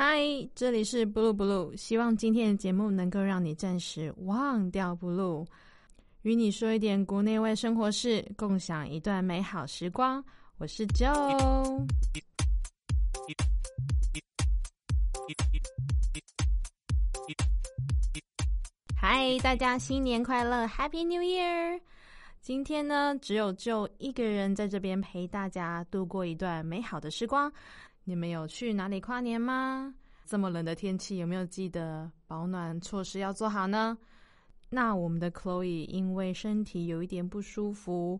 嗨，这里是 Blue Blue，希望今天的节目能够让你暂时忘掉 Blue，与你说一点国内外生活事，共享一段美好时光。我是 Joe。嗨，大家新年快乐，Happy New Year！今天呢，只有就一个人在这边陪大家度过一段美好的时光。你们有去哪里跨年吗？这么冷的天气，有没有记得保暖措施要做好呢？那我们的 Chloe 因为身体有一点不舒服，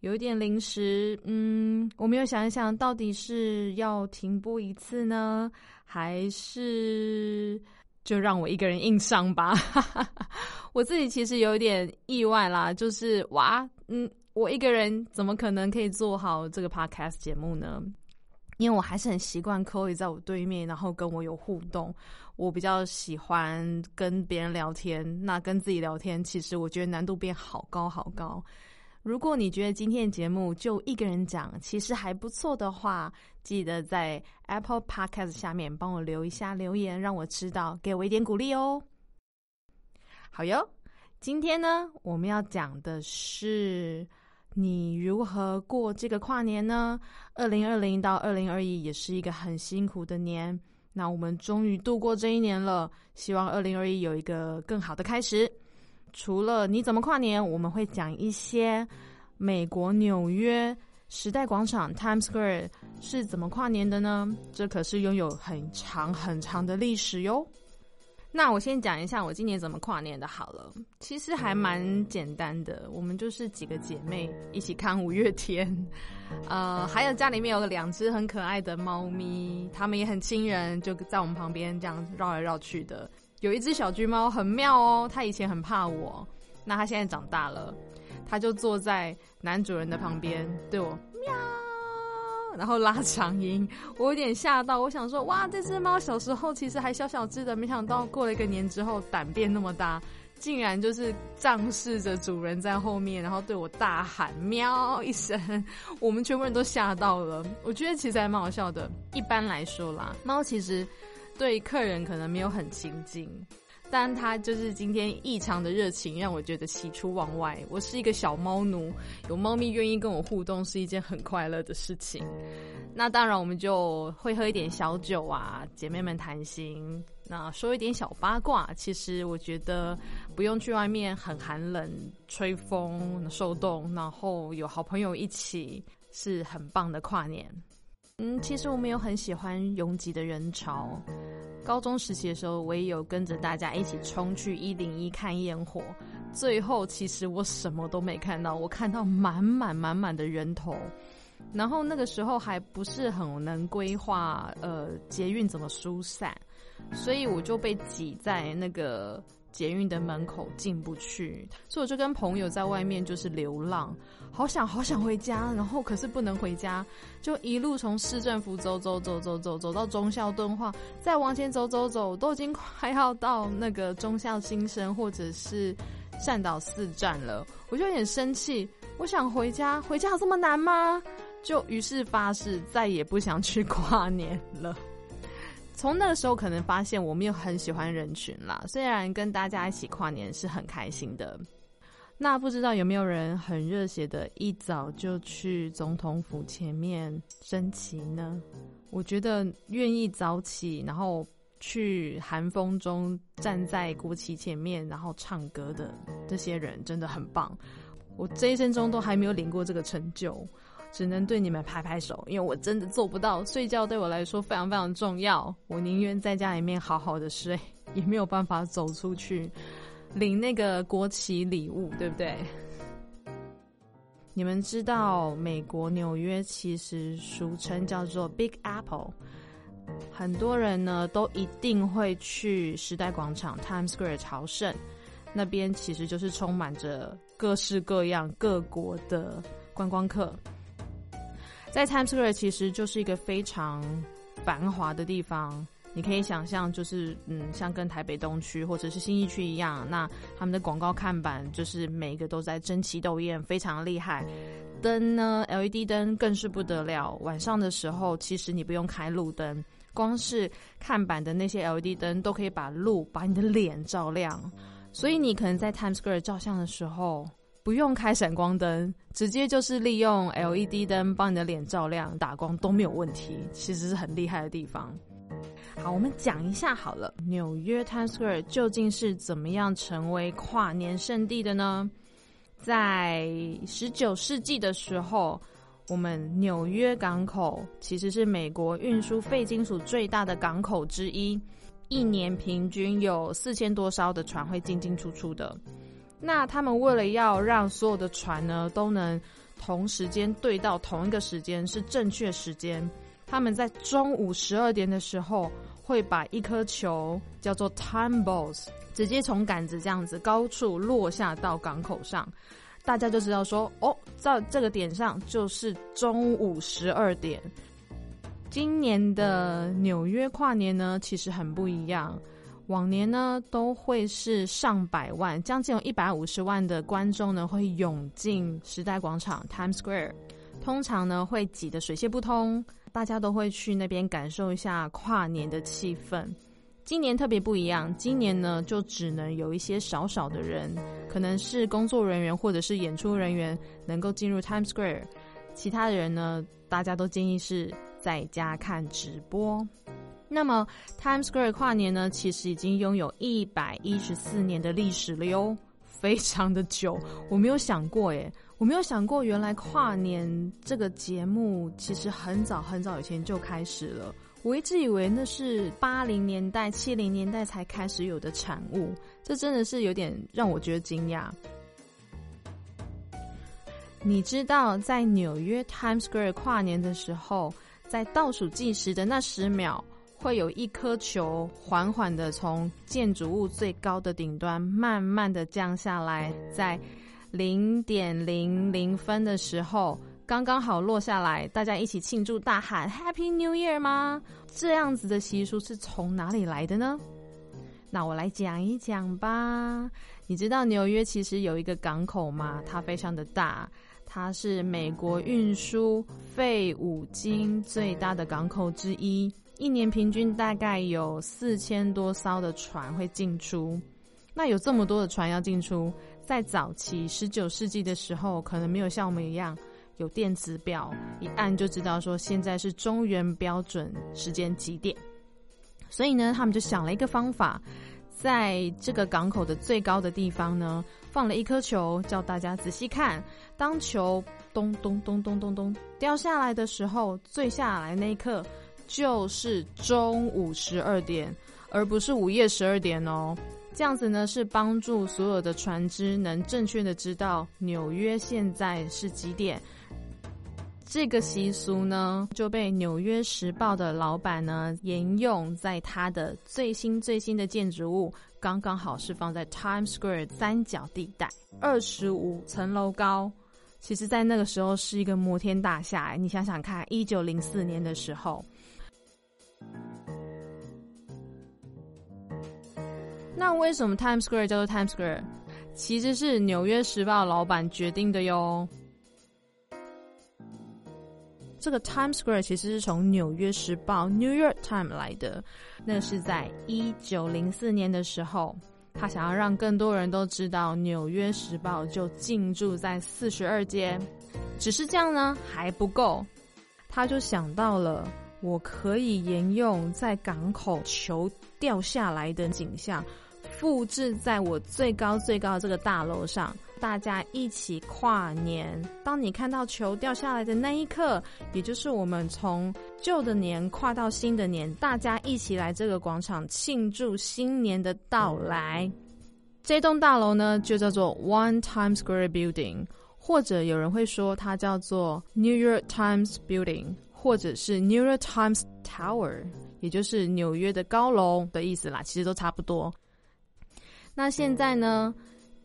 有一点临时，嗯，我们又想一想，到底是要停播一次呢，还是？就让我一个人硬上吧，我自己其实有点意外啦，就是哇，嗯，我一个人怎么可能可以做好这个 podcast 节目呢？因为我还是很习惯 Chloe 在我对面，然后跟我有互动，我比较喜欢跟别人聊天，那跟自己聊天，其实我觉得难度变好高好高。如果你觉得今天的节目就一个人讲，其实还不错的话，记得在 Apple Podcast 下面帮我留一下留言，让我知道，给我一点鼓励哦。好哟，今天呢，我们要讲的是你如何过这个跨年呢？二零二零到二零二一也是一个很辛苦的年，那我们终于度过这一年了，希望二零二一有一个更好的开始。除了你怎么跨年，我们会讲一些美国纽约时代广场 Times Square 是怎么跨年的呢？这可是拥有很长很长的历史哟。那我先讲一下我今年怎么跨年的好了，其实还蛮简单的，我们就是几个姐妹一起看五月天，呃，还有家里面有两只很可爱的猫咪，它们也很亲人，就在我们旁边这样绕来绕去的。有一只小橘猫很妙哦，它以前很怕我，那它现在长大了，它就坐在男主人的旁边对我喵，然后拉长音，我有点吓到，我想说哇，这只猫小时候其实还小小只的，没想到过了一个年之后胆变那么大，竟然就是仗势着主人在后面，然后对我大喊喵一声，我们全部人都吓到了。我觉得其实还蛮好笑的。一般来说啦，猫其实。对客人可能没有很亲近，但他就是今天异常的热情，让我觉得喜出望外。我是一个小猫奴，有猫咪愿意跟我互动是一件很快乐的事情。那当然，我们就会喝一点小酒啊，姐妹们谈心，那说一点小八卦。其实我觉得不用去外面很寒冷吹风受冻，然后有好朋友一起，是很棒的跨年。嗯，其实我没有很喜欢拥挤的人潮。高中时期的时候，我也有跟着大家一起冲去一零一看烟火。最后，其实我什么都没看到，我看到满满满满的人头。然后那个时候还不是很能规划，呃，捷运怎么疏散，所以我就被挤在那个。捷运的门口进不去，所以我就跟朋友在外面就是流浪，好想好想回家，然后可是不能回家，就一路从市政府走走走走走走到中孝敦化，再往前走走走，都已经快要到那个中孝新生或者是善导寺站了，我就有点生气，我想回家，回家有这么难吗？就于是发誓再也不想去跨年了。从那个时候，可能发现我没有很喜欢人群啦。虽然跟大家一起跨年是很开心的，那不知道有没有人很热血的，一早就去总统府前面升旗呢？我觉得愿意早起，然后去寒风中站在国旗前面，然后唱歌的这些人，真的很棒。我这一生中都还没有领过这个成就。只能对你们拍拍手，因为我真的做不到。睡觉对我来说非常非常重要，我宁愿在家里面好好的睡，也没有办法走出去领那个国旗礼物，对不对？你们知道美国纽约其实俗称叫做 Big Apple，很多人呢都一定会去时代广场 Times Square 朝圣，那边其实就是充满着各式各样各国的观光客。在 Times Square 其实就是一个非常繁华的地方，你可以想象，就是嗯，像跟台北东区或者是新一区一样，那他们的广告看板就是每一个都在争奇斗艳，非常厉害。灯呢，LED 灯更是不得了。晚上的时候，其实你不用开路灯，光是看板的那些 LED 灯都可以把路、把你的脸照亮。所以你可能在 Times Square 照相的时候，不用开闪光灯，直接就是利用 LED 灯帮你的脸照亮、打光都没有问题。其实是很厉害的地方。好，我们讲一下好了，纽约 Times Square 究竟是怎么样成为跨年圣地的呢？在十九世纪的时候，我们纽约港口其实是美国运输废金属最大的港口之一，一年平均有四千多艘的船会进进出出的。那他们为了要让所有的船呢都能同时间对到同一个时间是正确时间，他们在中午十二点的时候会把一颗球叫做 time balls。直接从杆子这样子高处落下到港口上，大家就知道说哦，在这个点上就是中午十二点。今年的纽约跨年呢，其实很不一样。往年呢，都会是上百万，将近有一百五十万的观众呢，会涌进时代广场 （Times Square），通常呢会挤得水泄不通，大家都会去那边感受一下跨年的气氛。今年特别不一样，今年呢就只能有一些少少的人，可能是工作人员或者是演出人员能够进入 Times Square，其他的人呢，大家都建议是在家看直播。那么 Times Square 跨年呢，其实已经拥有一百一十四年的历史了哟，非常的久。我没有想过耶，我没有想过原来跨年这个节目其实很早很早以前就开始了。我一直以为那是八零年代、七零年代才开始有的产物，这真的是有点让我觉得惊讶。你知道，在纽约 Times Square 跨年的时候，在倒数计时的那十秒，会有一颗球缓缓的从建筑物最高的顶端慢慢的降下来，在零点零零分的时候。刚刚好落下来，大家一起庆祝，大喊 Happy New Year 吗？这样子的习俗是从哪里来的呢？那我来讲一讲吧。你知道纽约其实有一个港口吗？它非常的大，它是美国运输废五金最大的港口之一，一年平均大概有四千多艘的船会进出。那有这么多的船要进出，在早期十九世纪的时候，可能没有像我们一样。有电子表，一按就知道说现在是中原标准时间几点。所以呢，他们就想了一个方法，在这个港口的最高的地方呢，放了一颗球，叫大家仔细看。当球咚咚咚咚咚咚掉下来的时候，坠下来那一刻就是中午十二点，而不是午夜十二点哦。这样子呢，是帮助所有的船只能正确的知道纽约现在是几点。这个习俗呢，就被《纽约时报》的老板呢沿用在他的最新最新的建筑物，刚刚好是放在 Times Square 三角地带，二十五层楼高。其实，在那个时候是一个摩天大厦。你想想看，一九零四年的时候，那为什么 Times Square 叫做 Times Square？其实是《纽约时报》老板决定的哟。这个 Times Square 其实是从《纽约时报》（New York Times） 来的。那是在一九零四年的时候，他想要让更多人都知道《纽约时报》就进驻在四十二街。只是这样呢还不够，他就想到了，我可以沿用在港口球掉下来的景象，复制在我最高最高的这个大楼上。大家一起跨年。当你看到球掉下来的那一刻，也就是我们从旧的年跨到新的年，大家一起来这个广场庆祝新年的到来。这栋大楼呢，就叫做 One Times Square Building，或者有人会说它叫做 New York Times Building，或者是 New York Times Tower，也就是纽约的高楼的意思啦。其实都差不多。那现在呢？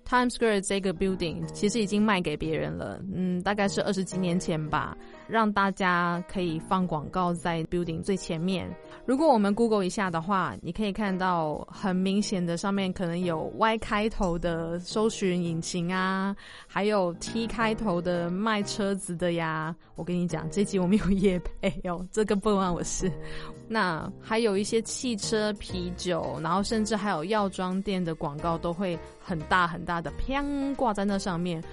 Times Square 这个 building 其实已经卖给别人了，嗯，大概是二十几年前吧，让大家可以放广告在 building 最前面。如果我们 Google 一下的话，你可以看到很明显的上面可能有 Y 开头的搜寻引擎啊，还有 T 开头的卖车子的呀。我跟你讲，这集我们有夜配哦，这个不关我事。那还有一些汽车、啤酒，然后甚至还有药妆店的广告都会很大很大的，砰挂在那上面，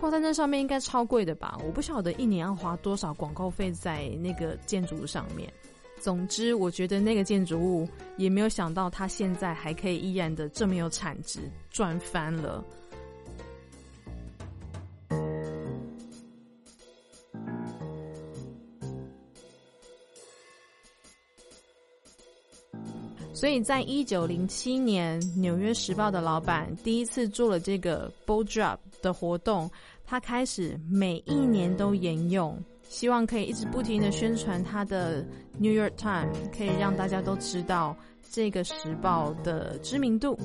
挂在那上面应该超贵的吧？我不晓得一年要花多少广告费在那个建筑物上面。总之，我觉得那个建筑物也没有想到它现在还可以依然的这么有产值，赚翻了。所以在一九零七年，《纽约时报》的老板第一次做了这个 “bull drop” 的活动，他开始每一年都沿用，希望可以一直不停的宣传他的《New York Times》，可以让大家都知道这个时报的知名度。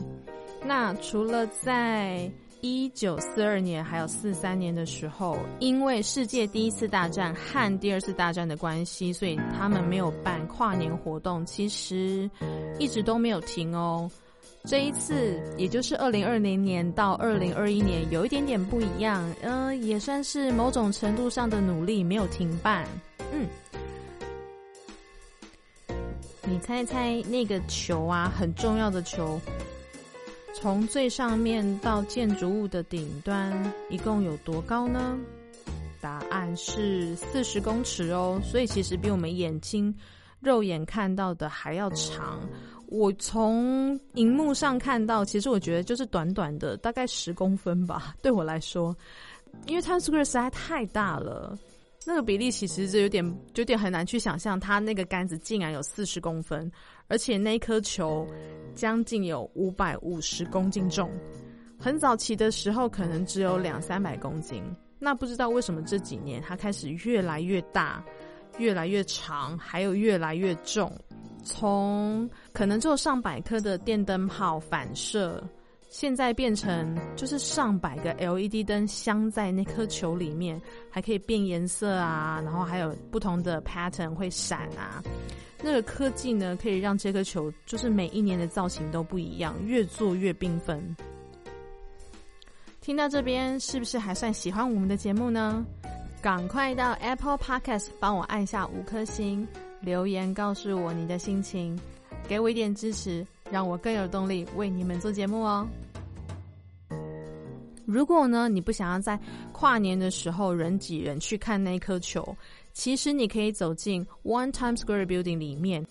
那除了在一九四二年还有四三年的时候，因为世界第一次大战和第二次大战的关系，所以他们没有办跨年活动。其实一直都没有停哦。这一次，也就是二零二零年到二零二一年，有一点点不一样。呃，也算是某种程度上的努力，没有停办。嗯，你猜猜那个球啊，很重要的球。从最上面到建筑物的顶端，一共有多高呢？答案是四十公尺哦，所以其实比我们眼睛肉眼看到的还要长。我从荧幕上看到，其实我觉得就是短短的，大概十公分吧。对我来说，因为 Times Square 实在太大了。那个比例其实是有点有点很难去想象，它那个杆子竟然有四十公分，而且那颗球将近有五百五十公斤重。很早期的时候可能只有两三百公斤，那不知道为什么这几年它开始越来越大、越来越长，还有越来越重。从可能只有上百颗的电灯泡反射。现在变成就是上百个 LED 灯镶在那颗球里面，还可以变颜色啊，然后还有不同的 pattern 会闪啊。那个科技呢，可以让这颗球就是每一年的造型都不一样，越做越缤纷。听到这边，是不是还算喜欢我们的节目呢？赶快到 Apple Podcast 帮我按下五颗星，留言告诉我你的心情，给我一点支持。让我更有动力为你们做节目哦。如果呢，你不想要在跨年的时候人挤人去看那颗球，其实你可以走进 One Times Square Building 里面，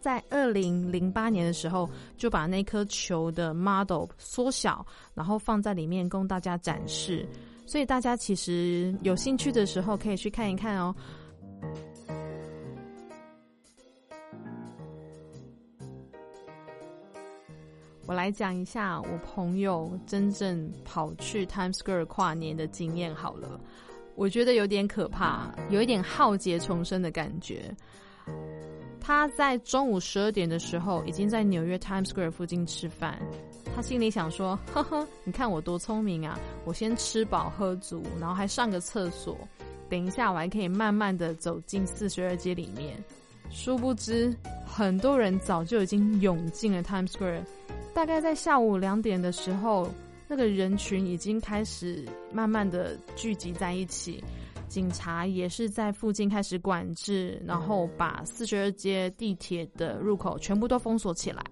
在二零零八年的时候就把那颗球的 model 缩小，然后放在里面供大家展示。所以大家其实有兴趣的时候可以去看一看哦。我来讲一下我朋友真正跑去 Times Square 跨年的经验好了，我觉得有点可怕，有一点浩劫重生的感觉。他在中午十二点的时候，已经在纽约 Times Square 附近吃饭。他心里想说：“呵呵，你看我多聪明啊！我先吃饱喝足，然后还上个厕所，等一下我还可以慢慢的走进四十二街里面。”殊不知，很多人早就已经涌进了 Times Square。大概在下午两点的时候，那个人群已经开始慢慢的聚集在一起，警察也是在附近开始管制，然后把四十二街地铁的入口全部都封锁起来。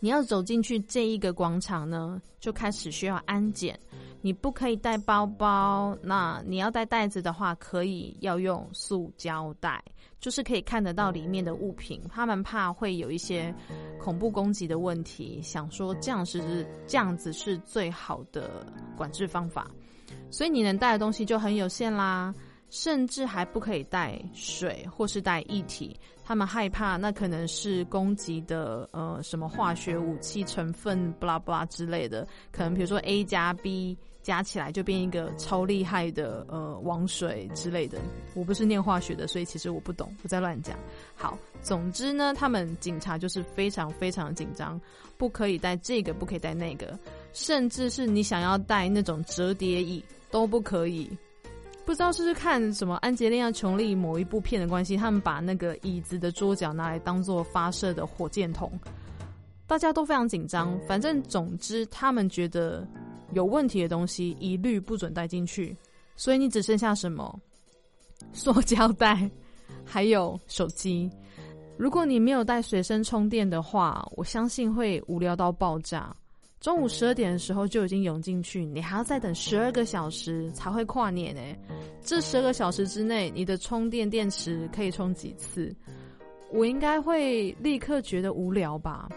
你要走进去这一个广场呢，就开始需要安检。你不可以带包包，那你要带袋子的话，可以要用塑胶袋，就是可以看得到里面的物品。他们怕会有一些恐怖攻击的问题，想说这样是这样子是最好的管制方法，所以你能带的东西就很有限啦。甚至还不可以带水或是带液体，他们害怕那可能是攻击的呃什么化学武器成分，巴拉巴拉之类的，可能比如说 A 加 B 加起来就变一个超厉害的呃王水之类的。我不是念化学的，所以其实我不懂，不再乱讲。好，总之呢，他们警察就是非常非常紧张，不可以带这个，不可以带那个，甚至是你想要带那种折叠椅都不可以。不知道是不是看什么安吉丽亚·琼丽某一部片的关系，他们把那个椅子的桌角拿来当做发射的火箭筒，大家都非常紧张。反正总之，他们觉得有问题的东西一律不准带进去。所以你只剩下什么？塑胶袋，还有手机。如果你没有带随身充电的话，我相信会无聊到爆炸。中午十二点的时候就已经涌进去，你还要再等十二个小时才会跨年呢。这十二个小时之内，你的充电电池可以充几次？我应该会立刻觉得无聊吧？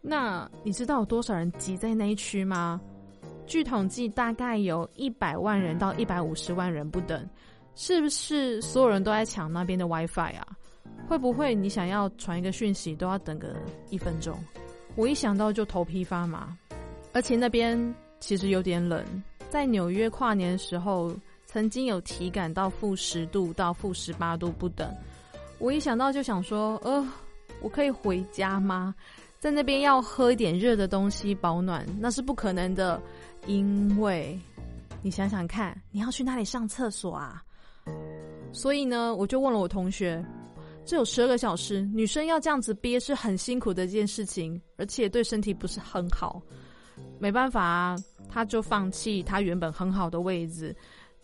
那你知道有多少人挤在那一区吗？据统计，大概有一百万人到一百五十万人不等。是不是所有人都在抢那边的 WiFi 啊？会不会你想要传一个讯息都要等个一分钟？我一想到就头皮发麻。而且那边其实有点冷，在纽约跨年的时候，曾经有体感到负十度到负十八度不等。我一想到就想说，呃，我可以回家吗？在那边要喝一点热的东西保暖，那是不可能的，因为你想想看，你要去哪里上厕所啊？所以呢，我就问了我同学，这有十二个小时，女生要这样子憋是很辛苦的一件事情，而且对身体不是很好。没办法，他就放弃他原本很好的位置，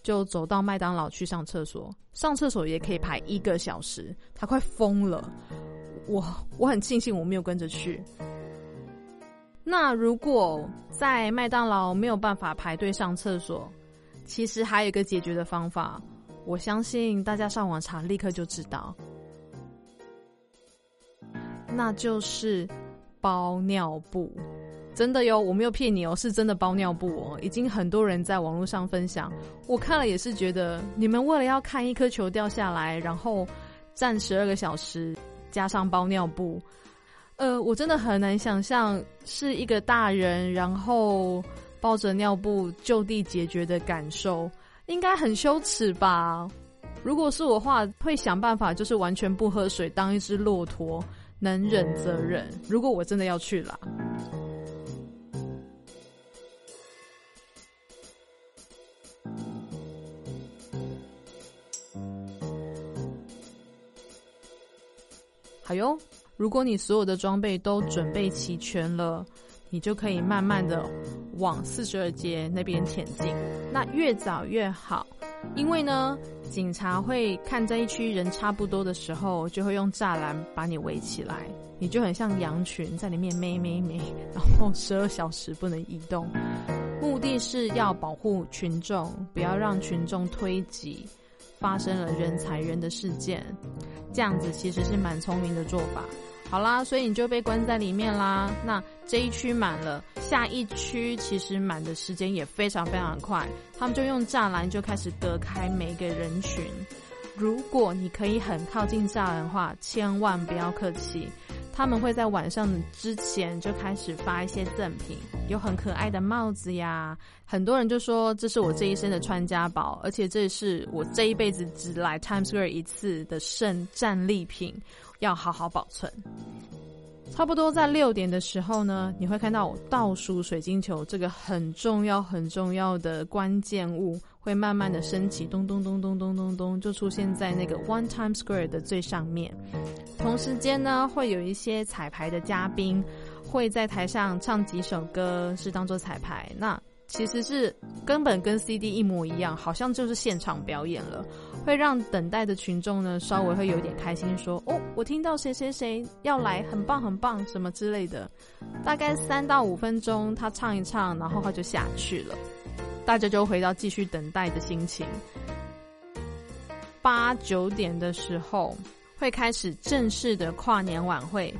就走到麦当劳去上厕所。上厕所也可以排一个小时，他快疯了。我我很庆幸我没有跟着去。那如果在麦当劳没有办法排队上厕所，其实还有一个解决的方法，我相信大家上网查立刻就知道，那就是包尿布。真的哟，我没有骗你哦，是真的包尿布哦，已经很多人在网络上分享，我看了也是觉得，你们为了要看一颗球掉下来，然后站十二个小时，加上包尿布，呃，我真的很难想象是一个大人，然后包着尿布就地解决的感受，应该很羞耻吧？如果是我话，会想办法就是完全不喝水，当一只骆驼，能忍则忍。如果我真的要去了。好哟，如果你所有的装备都准备齐全了，你就可以慢慢的往四十二街那边前进。那越早越好，因为呢，警察会看这一区人差不多的时候，就会用栅栏把你围起来，你就很像羊群在里面咩咩咩，然后十二小时不能移动。目的是要保护群众，不要让群众推挤。发生了人踩人的事件，这样子其实是蛮聪明的做法。好啦，所以你就被关在里面啦。那这一区满了，下一区其实满的时间也非常非常快。他们就用栅栏就开始隔开每个人群。如果你可以很靠近栅栏的话，千万不要客气。他们会在晚上之前就开始发一些赠品，有很可爱的帽子呀。很多人就说这是我这一生的传家宝，而且这是我这一辈子只来 Times Square 一次的圣战利品，要好好保存。差不多在六点的时候呢，你会看到我倒数水晶球这个很重要很重要的关键物。会慢慢的升起，咚咚咚咚咚咚咚，就出现在那个 One Time Square 的最上面。同时间呢，会有一些彩排的嘉宾会在台上唱几首歌，是当做彩排。那其实是根本跟 CD 一模一样，好像就是现场表演了，会让等待的群众呢稍微会有点开心，说哦，我听到谁谁谁要来，很棒很棒，什么之类的。大概三到五分钟，他唱一唱，然后他就下去了。大家就回到继续等待的心情。八九点的时候会开始正式的跨年晚会，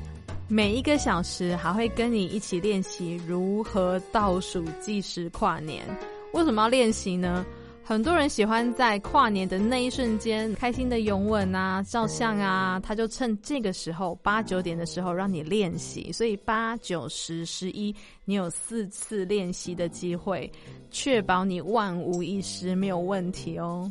每一个小时还会跟你一起练习如何倒数计时跨年。为什么要练习呢？很多人喜欢在跨年的那一瞬间开心的拥吻啊、照相啊，他就趁这个时候八九点的时候让你练习，所以八九十十一，你有四次练习的机会，确保你万无一失，没有问题哦。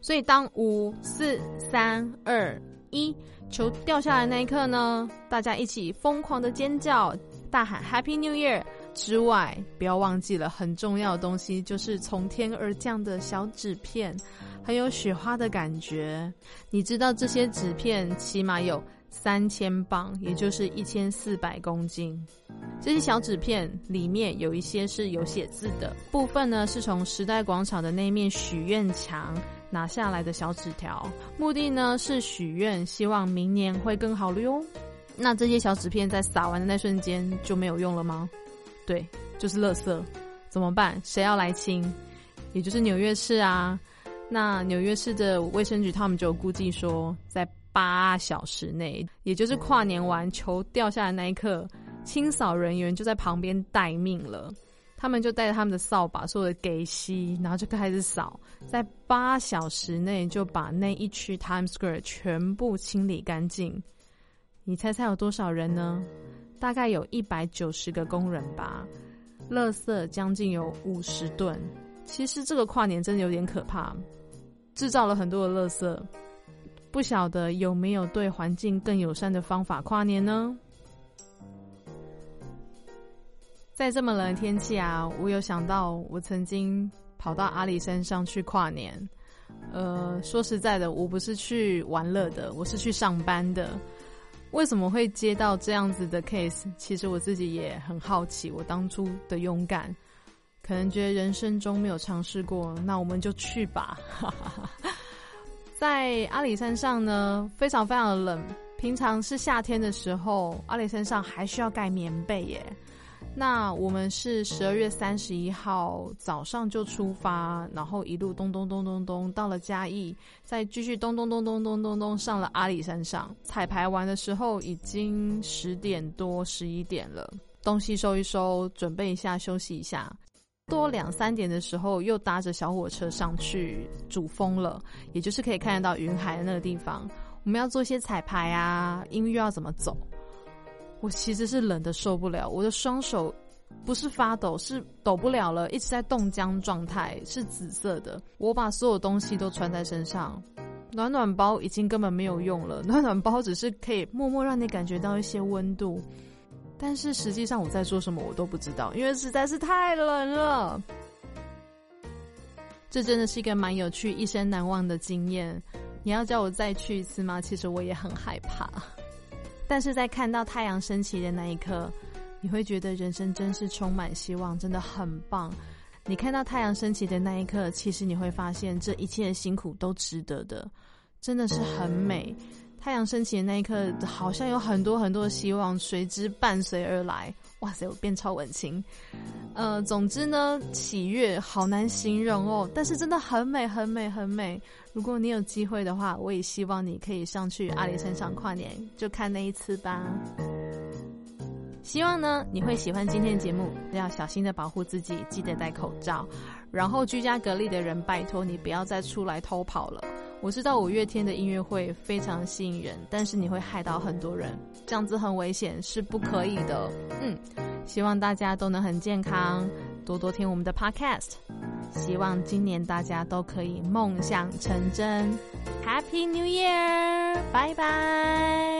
所以当五四三二一球掉下来那一刻呢，大家一起疯狂的尖叫。大喊 Happy New Year 之外，不要忘记了很重要的东西，就是从天而降的小纸片，很有雪花的感觉。你知道这些纸片起码有三千磅，也就是一千四百公斤。这些小纸片里面有一些是有写字的，部分呢是从时代广场的那面许愿墙拿下来的小纸条，目的呢是许愿，希望明年会更好了哟。那这些小纸片在撒完的那瞬间就没有用了吗？对，就是垃圾，怎么办？谁要来清？也就是纽约市啊。那纽约市的卫生局他们就估计说，在八小时内，也就是跨年完球掉下来那一刻，清扫人员就在旁边待命了。他们就带着他们的扫把，所有的给息，然后就开始扫，在八小时内就把那一区 Times Square 全部清理干净。你猜猜有多少人呢？大概有一百九十个工人吧。垃圾将近有五十吨。其实这个跨年真的有点可怕，制造了很多的垃圾。不晓得有没有对环境更友善的方法跨年呢？在这么冷的天气啊，我有想到我曾经跑到阿里山上去跨年。呃，说实在的，我不是去玩乐的，我是去上班的。为什么会接到这样子的 case？其实我自己也很好奇。我当初的勇敢，可能觉得人生中没有尝试过，那我们就去吧。在阿里山上呢，非常非常的冷。平常是夏天的时候，阿里山上还需要盖棉被耶。那我们是十二月三十一号早上就出发，然后一路咚咚咚咚咚到了嘉义，再继续咚咚咚咚咚咚咚上了阿里山上。彩排完的时候已经十点多十一点了，东西收一收，准备一下休息一下。多两三点的时候又搭着小火车上去主峰了，也就是可以看得到云海的那个地方。我们要做一些彩排啊，音乐要怎么走？我其实是冷的受不了，我的双手不是发抖，是抖不了了，一直在冻僵状态，是紫色的。我把所有东西都穿在身上，暖暖包已经根本没有用了，暖暖包只是可以默默让你感觉到一些温度，但是实际上我在做什么我都不知道，因为实在是太冷了。这真的是一个蛮有趣、一生难忘的经验。你要叫我再去一次吗？其实我也很害怕。但是在看到太阳升起的那一刻，你会觉得人生真是充满希望，真的很棒。你看到太阳升起的那一刻，其实你会发现这一切的辛苦都值得的，真的是很美。太阳升起的那一刻，好像有很多很多的希望随之伴随而来。哇塞，我变超文青。呃，总之呢，喜悦好难形容哦，但是真的很美，很美，很美。如果你有机会的话，我也希望你可以上去阿里山上跨年，就看那一次吧。希望呢你会喜欢今天的节目，要小心的保护自己，记得戴口罩。然后居家隔离的人，拜托你不要再出来偷跑了。我知道五月天的音乐会非常吸引人，但是你会害到很多人，这样子很危险，是不可以的。嗯，希望大家都能很健康，多多听我们的 Podcast。希望今年大家都可以梦想成真，Happy New Year，拜拜。